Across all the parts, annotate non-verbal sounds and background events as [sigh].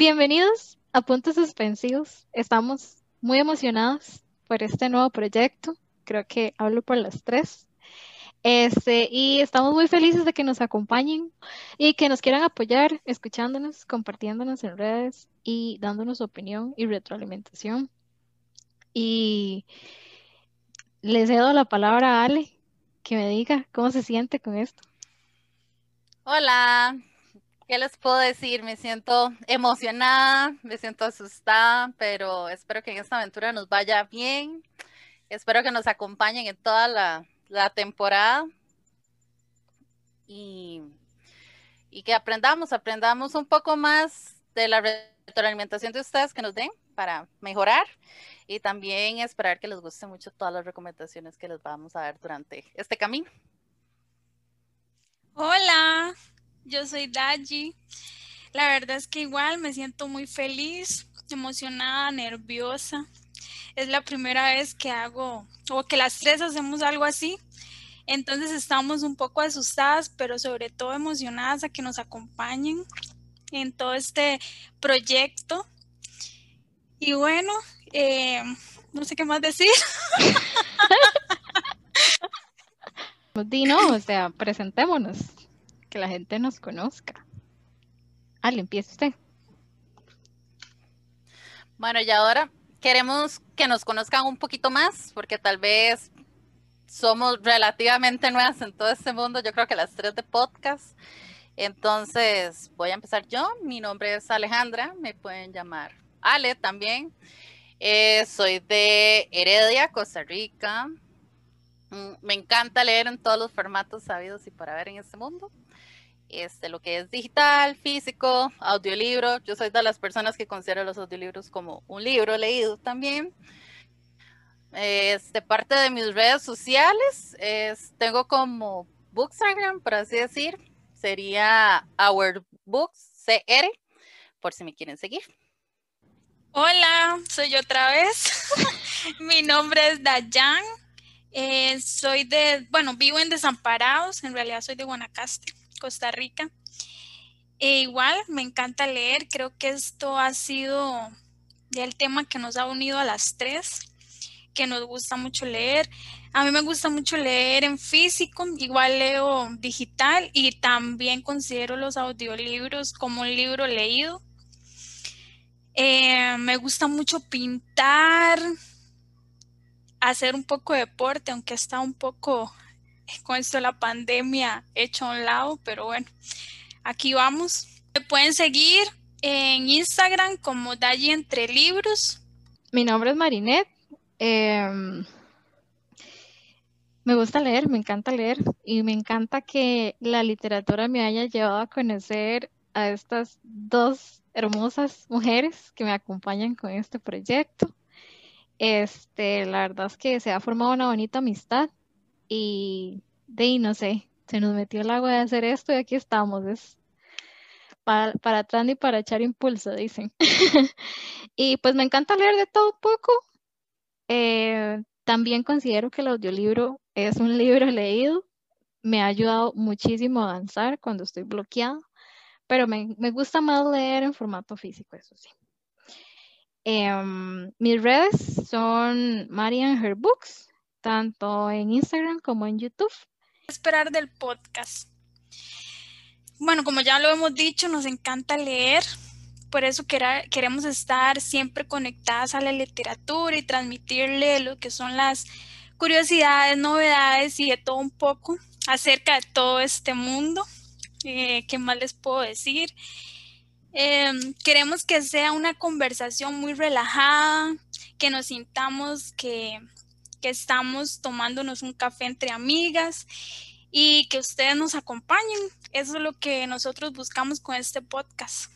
Bienvenidos a Puntos Suspensivos. Estamos muy emocionados por este nuevo proyecto. Creo que hablo por las tres. Este, y estamos muy felices de que nos acompañen y que nos quieran apoyar, escuchándonos, compartiéndonos en redes y dándonos opinión y retroalimentación. Y les cedo la palabra a Ale, que me diga cómo se siente con esto. Hola, ¿qué les puedo decir? Me siento emocionada, me siento asustada, pero espero que en esta aventura nos vaya bien. Espero que nos acompañen en toda la, temporada y, y que aprendamos, aprendamos un poco más de la retroalimentación de ustedes que nos den para mejorar y también esperar que les guste mucho todas las recomendaciones que les vamos a dar durante este camino. Hola, yo soy Daji. La verdad es que igual me siento muy feliz, emocionada, nerviosa. Es la primera vez que hago o que las tres hacemos algo así. Entonces estamos un poco asustadas, pero sobre todo emocionadas a que nos acompañen en todo este proyecto. Y bueno, eh, no sé qué más decir. [laughs] Dino, o sea, presentémonos, que la gente nos conozca. Ale, empieza usted. Bueno, y ahora queremos que nos conozcan un poquito más, porque tal vez somos relativamente nuevas en todo este mundo, yo creo que las tres de podcast. Entonces, voy a empezar yo. Mi nombre es Alejandra, me pueden llamar Ale también. Eh, soy de Heredia, Costa Rica. Mm, me encanta leer en todos los formatos sabidos y para ver en este mundo. Este, lo que es digital, físico, audiolibro. Yo soy de las personas que considero los audiolibros como un libro leído también. Este, parte de mis redes sociales, es, tengo como Bookstagram, por así decir. Sería Our Books CR, por si me quieren seguir. Hola, soy otra vez. [laughs] Mi nombre es Dayan. Eh, soy de, bueno, vivo en Desamparados, en realidad soy de Guanacaste, Costa Rica. E igual, me encanta leer, creo que esto ha sido el tema que nos ha unido a las tres, que nos gusta mucho leer. A mí me gusta mucho leer en físico, igual leo digital y también considero los audiolibros como un libro leído. Eh, me gusta mucho pintar, hacer un poco de deporte, aunque está un poco con esto de la pandemia hecho a un lado, pero bueno, aquí vamos. Me pueden seguir en Instagram como Dalle Entre Libros. Mi nombre es Marinette. Em, me gusta leer, me encanta leer y me encanta que la literatura me haya llevado a conocer a estas dos hermosas mujeres que me acompañan con este proyecto. Este, la verdad es que se ha formado una bonita amistad y de ahí no sé, se nos metió el agua de hacer esto y aquí estamos. Es para, para atrás y para echar impulso, dicen. [laughs] y pues me encanta leer de todo poco. Eh, también considero que el audiolibro es un libro leído. Me ha ayudado muchísimo a avanzar cuando estoy bloqueado, pero me, me gusta más leer en formato físico, eso sí. Em, mis redes son Marian Her Books, tanto en Instagram como en YouTube. Esperar del podcast. Bueno, como ya lo hemos dicho, nos encanta leer, por eso queremos estar siempre conectadas a la literatura y transmitirle lo que son las curiosidades, novedades y de todo un poco acerca de todo este mundo. Eh, ¿Qué más les puedo decir? Em, queremos que sea una conversación muy relajada, que nos sintamos que, que estamos tomándonos un café entre amigas y que ustedes nos acompañen. Eso es lo que nosotros buscamos con este podcast.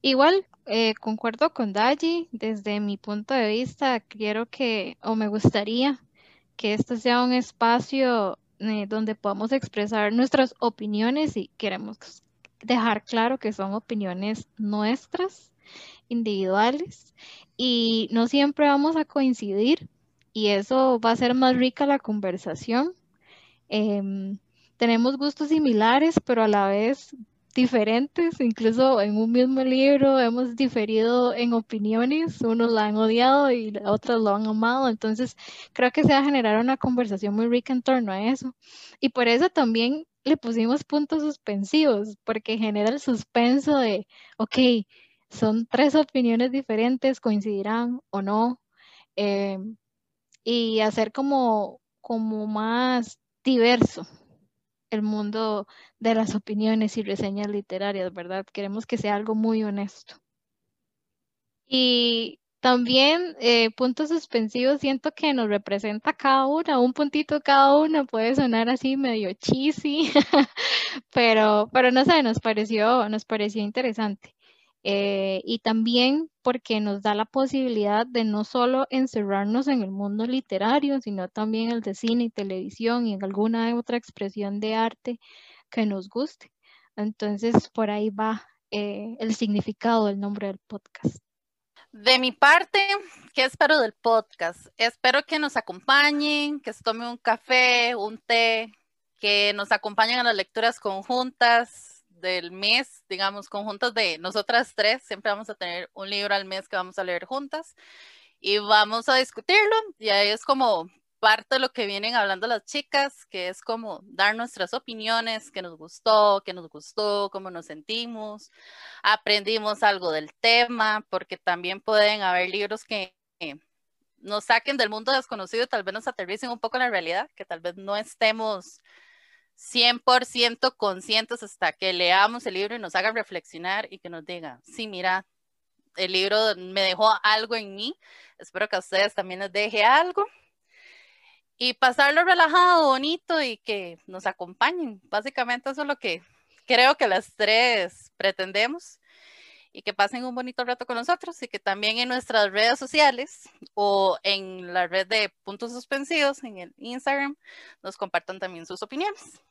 Igual, eh, concuerdo con Daji, desde mi punto de vista, quiero que, o me gustaría que esto sea un espacio eh, donde podamos expresar nuestras opiniones y queremos dejar claro que son opiniones nuestras, individuales, y no siempre vamos a coincidir y eso va a ser más rica la conversación. Em, tenemos gustos similares, pero a la vez diferentes, incluso en un mismo libro hemos diferido en opiniones, unos la han odiado y otros lo han amado, entonces creo que se va a generar una conversación muy rica en torno a eso. Y por eso también le pusimos puntos suspensivos, porque genera el suspenso de, ok, son tres opiniones diferentes, coincidirán o no, eh, y hacer como, como más diverso el mundo de las opiniones y reseñas literarias, ¿verdad? Queremos que sea algo muy honesto. Y también eh, puntos suspensivos siento que nos representa cada una, un puntito cada una puede sonar así medio cheesy, [laughs] pero, pero no sé, nos pareció, nos pareció interesante. Eh, y también porque nos da la posibilidad de no solo encerrarnos en el mundo literario, sino también el de cine y televisión y en alguna otra expresión de arte que nos guste. Entonces, por ahí va eh, el significado del nombre del podcast. De mi parte, ¿qué espero del podcast? Espero que nos acompañen, que se tome un café, un té, que nos acompañen a las lecturas conjuntas, del mes, digamos, conjuntos de nosotras tres, siempre vamos a tener un libro al mes que vamos a leer juntas y vamos a discutirlo. Y ahí es como parte de lo que vienen hablando las chicas, que es como dar nuestras opiniones, que nos gustó, que nos gustó, cómo nos sentimos, aprendimos algo del tema, porque también pueden haber libros que nos saquen del mundo desconocido y tal vez nos aterricen un poco en la realidad, que tal vez no estemos 100% conscientes hasta que leamos el libro y nos haga reflexionar y que nos diga, sí, mira, el libro me dejó algo en mí, espero que a ustedes también les deje algo. Y pasarlo relajado, bonito y que nos acompañen. Básicamente eso es lo que creo que las tres pretendemos y que pasen un bonito rato con nosotros y que también en nuestras redes sociales o en la red de puntos suspensivos en el Instagram nos compartan también sus opiniones.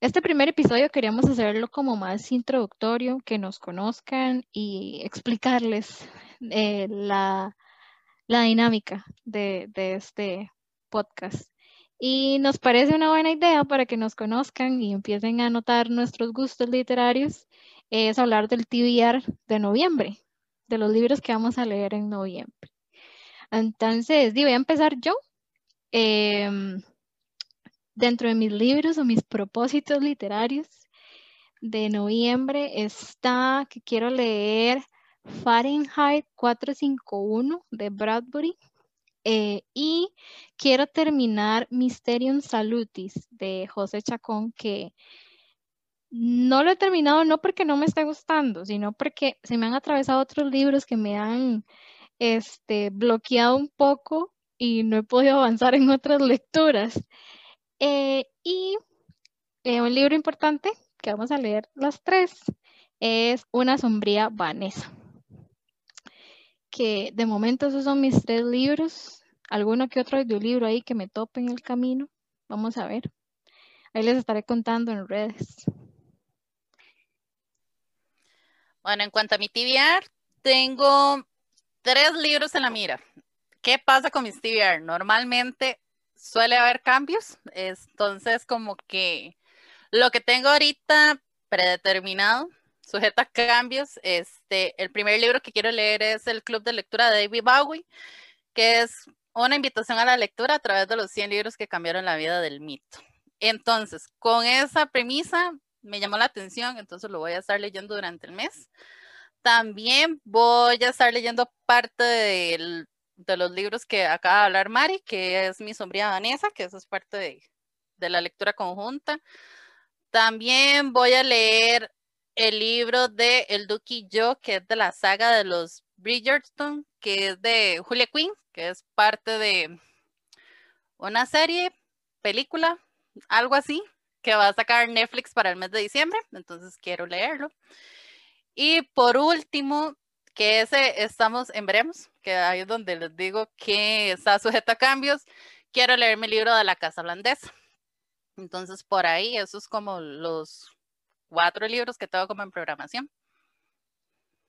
Este primer episodio queríamos hacerlo como más introductorio, que nos conozcan y explicarles eh, la, dinámica de, de este podcast. Y nos parece una buena idea para que nos conozcan y empiecen a notar nuestros gustos literarios es hablar del TBR de noviembre, de los libros que vamos a leer en noviembre. Entonces, voy a empezar yo. Em, dentro de mis libros o mis propósitos literarios de noviembre está que quiero leer Fahrenheit 451 de Bradbury eh, y quiero terminar Mysterium Salutis de José Chacón que no lo he terminado no porque no me esté gustando, sino porque se me han atravesado otros libros que me han este, bloqueado un poco y no he podido [laughs] avanzar en otras lecturas. Eh, y eh, un libro importante que vamos a leer las tres es Una sombría Vanessa. Que de momento esos son mis tres libros. Alguno que otro libro ahí que me tope en el camino. Vamos a ver. Ahí les estaré contando en redes. Bueno, en cuanto a mi TBR, tengo tres libros en la mira. ¿Qué pasa con mis TBR? Normalmente suele haber cambios, entonces como que lo que tengo ahorita predeterminado, sujeta a cambios, este, el primer libro que quiero leer es el Club de Lectura de David Bowie, que es una invitación a la lectura a través de los 100 libros que cambiaron la vida del mito. Entonces, con esa premisa me llamó la atención, entonces lo voy a estar leyendo durante el mes. También voy a estar leyendo parte de los libros que acaba de hablar Mari, que es Mi sombría Vanessa, que eso es parte de, de la lectura conjunta. También voy a leer el libro de El Duque y yo, que es de la saga de los Bridgerton, que es de Julia Quinn, que es parte de una serie, película, algo así, que va a sacar Netflix para el mes de diciembre, entonces quiero leerlo. Y por último, que ese estamos en veremos, que ahí es donde les digo que está sujeto a cambios, quiero leer mi libro de la Casa Holandesa. Entonces, por ahí, esos como los cuatro libros que tengo como en programación.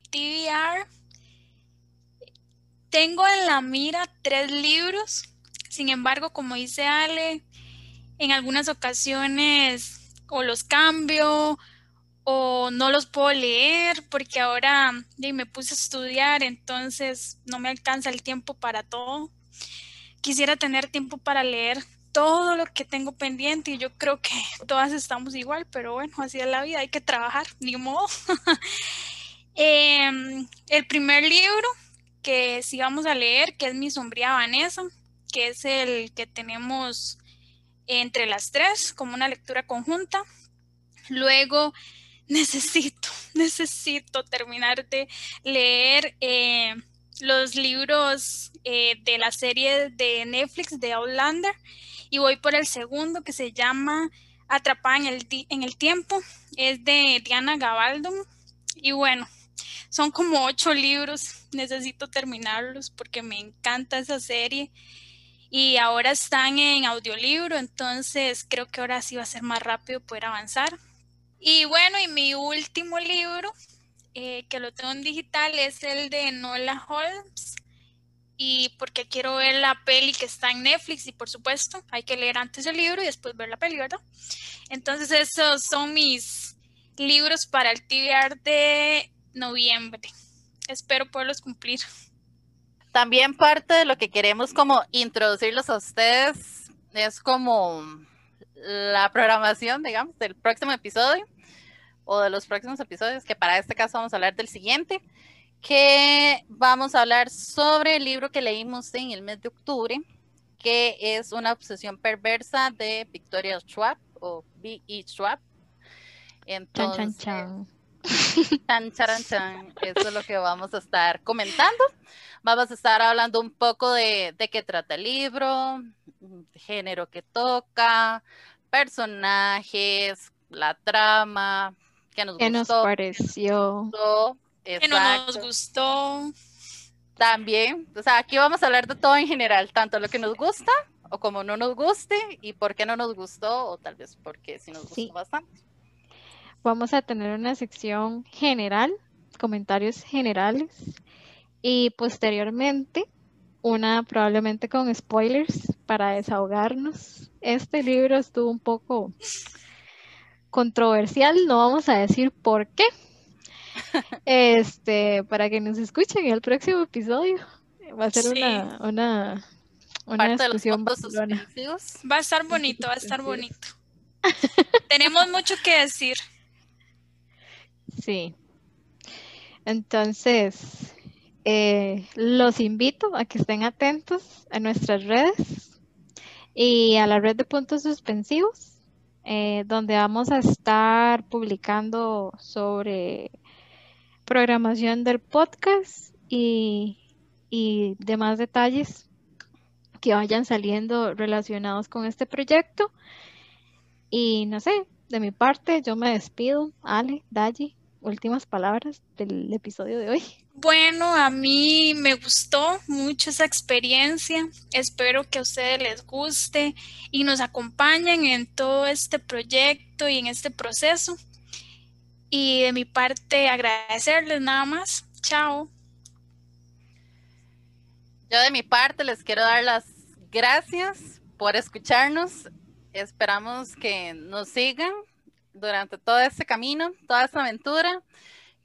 TBR. Tengo en la mira tres libros. Sin embargo, como dice Ale, en algunas ocasiones o los cambio o no los puedo leer porque ahora me puse a estudiar, entonces no me alcanza el tiempo para todo. Quisiera tener tiempo para leer todo lo que tengo pendiente y yo creo que [laughs] todas estamos igual, pero bueno, así es la vida, hay que trabajar, ni modo. [laughs] Em, el primer libro que sí vamos a leer, que es Mi sombría Vanessa, que es el que tenemos entre las tres como una lectura conjunta. Luego [laughs] necesito, [laughs] necesito terminar de leer eh, los libros eh, de la serie de Netflix de Outlander y voy por el segundo que se llama Atrapada en el, en el tiempo. Es de Diana Gabaldon y bueno, son como ocho libros, necesito terminarlos porque me encanta esa serie y ahora están en audiolibro, entonces creo que ahora sí va a ser más rápido poder avanzar. Y bueno, y mi último libro, eh, que lo tengo en digital, es el de Nola Holmes. Y porque quiero ver la peli que está en Netflix y por supuesto hay que leer antes el libro y después ver la peli, ¿verdad? Entonces esos son mis libros para el TBR de noviembre. Espero poderlos cumplir. También parte de lo que queremos como introducirlos a ustedes es como la programación, digamos, del próximo episodio o de los próximos episodios, que para este caso vamos a hablar del siguiente, que vamos a hablar sobre el libro que leímos en el mes de octubre, que es una obsesión perversa de Victoria Schwab o B.E. Schwab. Entonces, chan, chan, chan. [laughs] chan, Eso es lo que vamos a estar comentando. Vamos a estar hablando un poco de, de qué trata el libro, género que toca, personajes, la trama, que nos ¿Qué nos pareció? Que no nos gustó. También, o sea, aquí vamos a hablar de todo en general, tanto lo que nos gusta o como no nos guste y por qué no nos gustó o tal vez porque sí nos gustó bastante. Vamos a tener una sección general, comentarios generales y posteriormente una probablemente con spoilers para desahogarnos. Este libro estuvo un poco controversial, no vamos a decir por qué. [laughs] Este, para que nos escuchen en el próximo episodio. Va a ser una, una, una discusión Va a estar bonito, va a estar bonito. Tenemos mucho que decir. Sí. Entonces, eh, los invito a que estén atentos a nuestras redes y a la red de puntos suspensivos, eh, donde vamos a estar publicando sobre programación del podcast y, y demás detalles que vayan saliendo relacionados con este proyecto. Y no sé, de mi parte, yo me despido. Ale, Daji, últimas palabras del episodio de hoy. [laughs] Bueno, a mí me gustó mucho esa experiencia. Espero que a ustedes les guste y nos acompañen en todo este proyecto y en este proceso. Y de mi parte, agradecerles nada más. Chao. Yo de mi parte les quiero dar las gracias por escucharnos. Esperamos que nos sigan durante todo este camino, toda esta aventura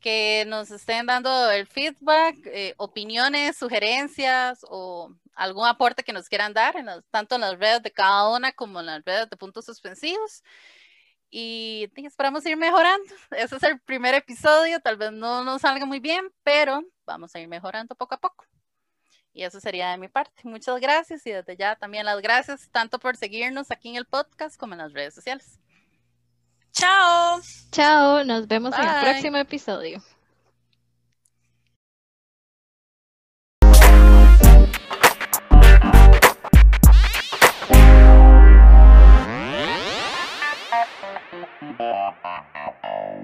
que nos estén dando el feedback, eh, opiniones, sugerencias o algún aporte que nos quieran dar, tanto en las redes de cada una como en las redes de puntos suspensivos. Y, esperamos ir mejorando. Ese es el primer episodio, tal vez no nos salga muy bien, pero vamos a ir mejorando poco a poco. Y eso sería de mi parte. Muchas gracias y desde ya también las gracias tanto por seguirnos aquí en el podcast como en las redes sociales. Chao. Chao, nos vemos en el próximo episodio.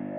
[laughs]